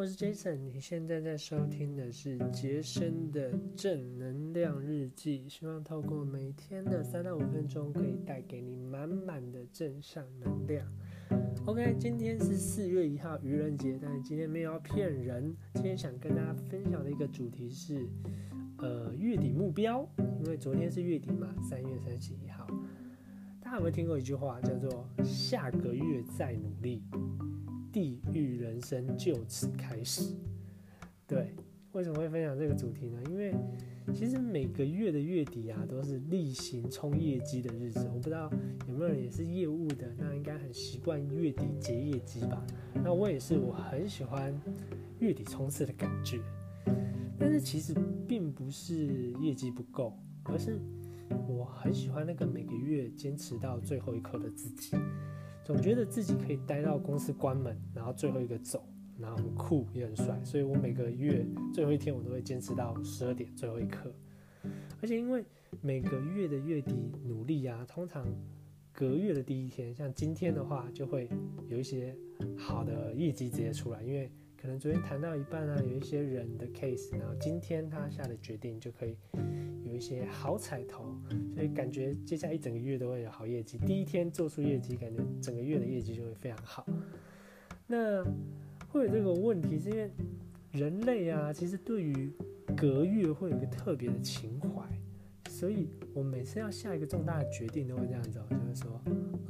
我是 Jason，你现在在收听的是杰森的正能量日记，希望透过每天的三到五分钟，可以带给你满满的正向能量。OK，今天是四月一号愚人节，但是今天没有要骗人。今天想跟大家分享的一个主题是，呃，月底目标，因为昨天是月底嘛，三月三十一号。大家有没有听过一句话，叫做“下个月再努力”。地狱人生就此开始。对，为什么会分享这个主题呢？因为其实每个月的月底啊，都是例行冲业绩的日子。我不知道有没有人也是业务的，那应该很习惯月底结业绩吧？那我也是，我很喜欢月底冲刺的感觉。但是其实并不是业绩不够，而是我很喜欢那个每个月坚持到最后一刻的自己。总觉得自己可以待到公司关门，然后最后一个走，然后很酷也很帅，所以我每个月最后一天我都会坚持到十二点最后一刻。而且因为每个月的月底努力啊，通常隔月的第一天，像今天的话，就会有一些好的业绩直接出来，因为可能昨天谈到一半啊，有一些人的 case，然后今天他下的决定就可以。有一些好彩头，所以感觉接下来一整个月都会有好业绩。第一天做出业绩，感觉整个月的业绩就会非常好。那会有这个问题，是因为人类啊，其实对于隔月会有一个特别的情怀，所以我每次要下一个重大的决定，都会这样子，就是说，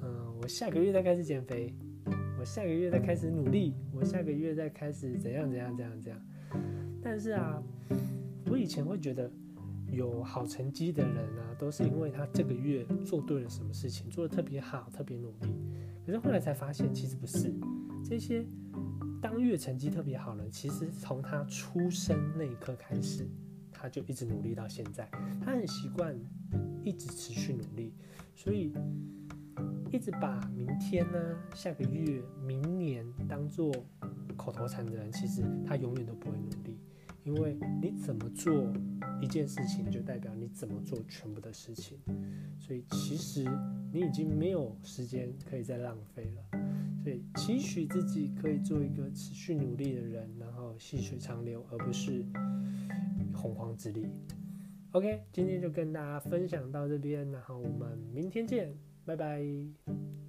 嗯，我下个月再开始减肥，我下个月再开始努力，我下个月再开始怎样怎样怎样怎样。但是啊，我以前会觉得。有好成绩的人啊，都是因为他这个月做对了什么事情，做的特别好，特别努力。可是后来才发现，其实不是。这些当月成绩特别好的人，其实从他出生那一刻开始，他就一直努力到现在。他很习惯一直持续努力，所以一直把明天呢、下个月、明年当做口头禅的人，其实他永远都不会努力。因为你怎么做一件事情，就代表你怎么做全部的事情，所以其实你已经没有时间可以再浪费了。所以期许自己可以做一个持续努力的人，然后细水长流，而不是洪荒之力。OK，今天就跟大家分享到这边，然后我们明天见，拜拜。